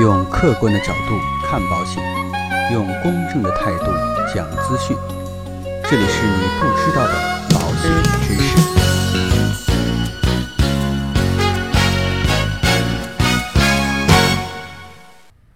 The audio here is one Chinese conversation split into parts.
用客观的角度看保险，用公正的态度讲资讯。这里是你不知道的保险知识。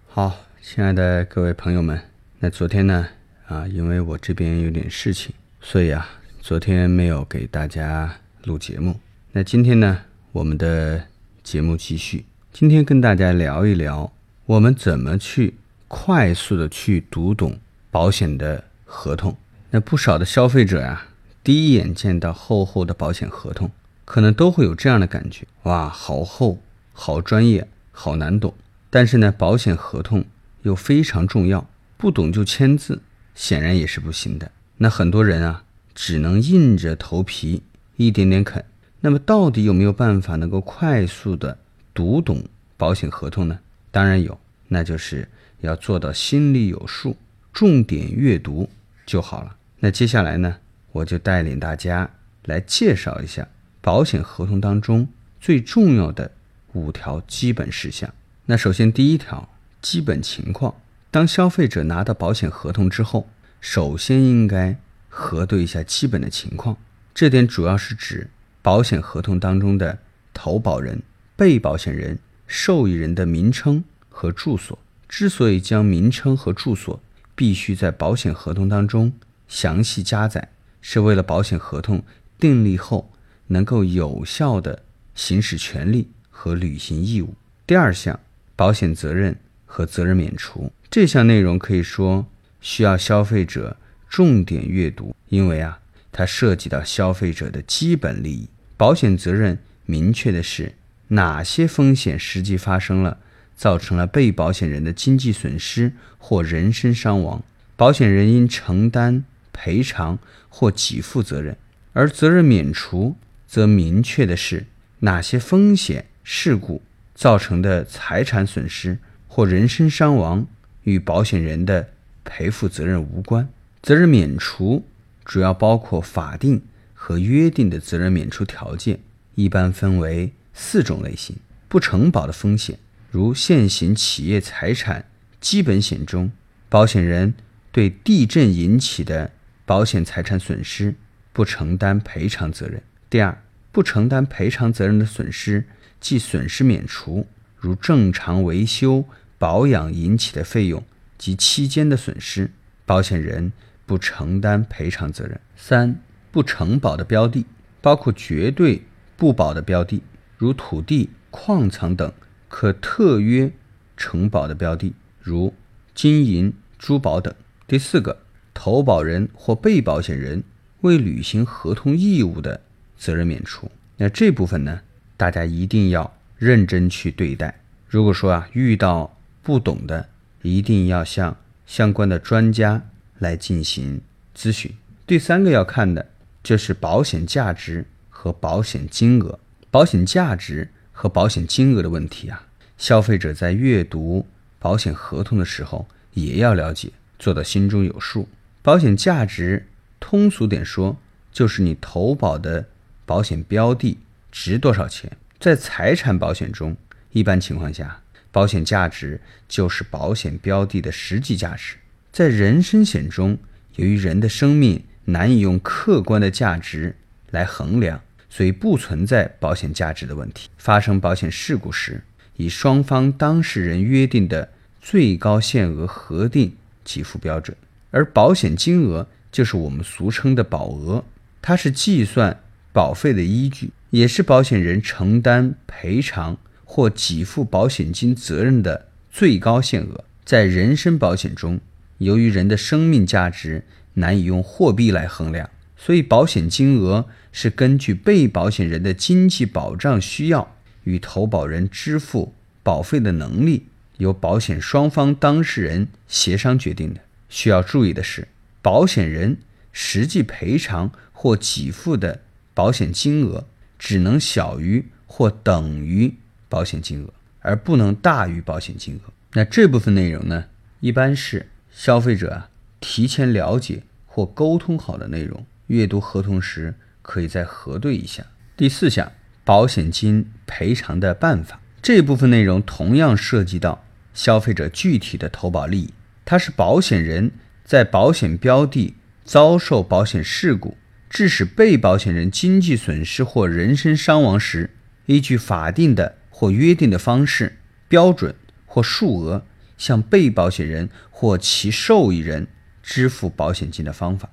好，亲爱的各位朋友们，那昨天呢，啊，因为我这边有点事情，所以啊，昨天没有给大家录节目。那今天呢，我们的节目继续，今天跟大家聊一聊，我们怎么去快速的去读懂保险的合同。那不少的消费者呀、第一眼见到厚厚的保险合同，可能都会有这样的感觉：哇，好厚，好专业，好难懂。但是呢，保险合同又非常重要，不懂就签字，显然也是不行的。那很多人啊，只能硬着头皮一点点啃。那么，到底有没有办法能够快速的读懂保险合同呢？当然有，那就是要做到心里有数，重点阅读就好了。那接下来呢，我就带领大家来介绍一下保险合同当中最重要的五条基本事项。那首先第一条，基本情况。当消费者拿到保险合同之后，首先应该核对一下基本的情况。这点主要是指保险合同当中的投保人、被保险人、受益人的名称和住所。之所以将名称和住所必须在保险合同当中详细加载，是为了保险合同订立后能够有效地行使权利和履行义务。第二项。保险责任和责任免除这项内容可以说需要消费者重点阅读，因为啊，它涉及到消费者的基本利益。保险责任明确的是哪些风险实际发生了，造成了被保险人的经济损失或人身伤亡，保险人应承担赔偿或给付责任；而责任免除则明确的是哪些风险事故。造成的财产损失或人身伤亡与保险人的赔付责任无关。责任免除主要包括法定和约定的责任免除条件，一般分为四种类型：不承保的风险，如现行企业财产基本险中，保险人对地震引起的保险财产损失不承担赔偿责任。第二，不承担赔偿责任的损失。即损失免除，如正常维修保养引起的费用及期间的损失，保险人不承担赔偿责任。三、不承保的标的包括绝对不保的标的，如土地、矿藏等可特约承保的标的，如金银、珠宝等。第四个，投保人或被保险人未履行合同义务的责任免除。那这部分呢？大家一定要认真去对待。如果说啊遇到不懂的，一定要向相关的专家来进行咨询。第三个要看的就是保险价值和保险金额。保险价值和保险金额的问题啊，消费者在阅读保险合同的时候也要了解，做到心中有数。保险价值通俗点说，就是你投保的保险标的。值多少钱？在财产保险中，一般情况下，保险价值就是保险标的的实际价值。在人身险中，由于人的生命难以用客观的价值来衡量，所以不存在保险价值的问题。发生保险事故时，以双方当事人约定的最高限额核定给付标准，而保险金额就是我们俗称的保额，它是计算保费的依据。也是保险人承担赔偿或给付保险金责任的最高限额。在人身保险中，由于人的生命价值难以用货币来衡量，所以保险金额是根据被保险人的经济保障需要与投保人支付保费的能力，由保险双方当事人协商决定的。需要注意的是，保险人实际赔偿或给付的保险金额。只能小于或等于保险金额，而不能大于保险金额。那这部分内容呢，一般是消费者啊提前了解或沟通好的内容，阅读合同时可以再核对一下。第四项，保险金赔偿的办法，这部分内容同样涉及到消费者具体的投保利益，它是保险人在保险标的遭受保险事故，致使被保险人经济损失或人身伤亡时，依据法定的或约定的方式、标准或数额，向被保险人或其受益人支付保险金的方法。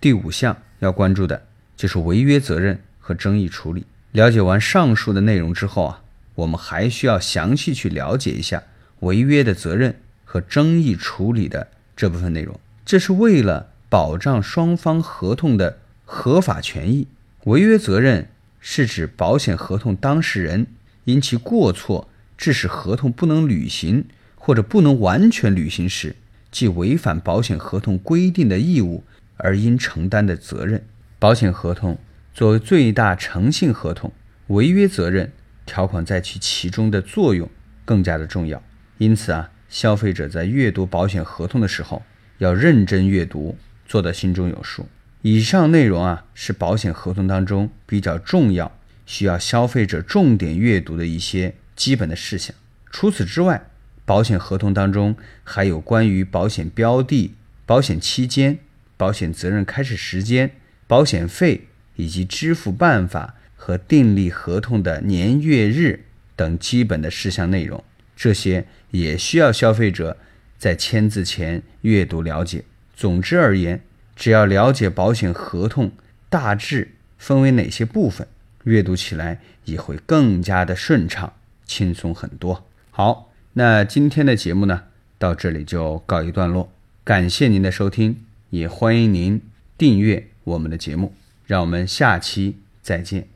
第五项要关注的就是违约责任和争议处理。了解完上述的内容之后啊，我们还需要详细去了解一下违约的责任和争议处理的这部分内容。这是为了保障双方合同的合法权益。违约责任是指保险合同当事人因其过错致使合同不能履行或者不能完全履行时，即违反保险合同规定的义务而应承担的责任。保险合同。作为最大诚信合同，违约责任条款在其其中的作用更加的重要。因此啊，消费者在阅读保险合同的时候要认真阅读，做到心中有数。以上内容啊，是保险合同当中比较重要、需要消费者重点阅读的一些基本的事项。除此之外，保险合同当中还有关于保险标的、保险期间、保险责任开始时间、保险费。以及支付办法和订立合同的年月日等基本的事项内容，这些也需要消费者在签字前阅读了解。总之而言，只要了解保险合同大致分为哪些部分，阅读起来也会更加的顺畅、轻松很多。好，那今天的节目呢，到这里就告一段落。感谢您的收听，也欢迎您订阅我们的节目。让我们下期再见。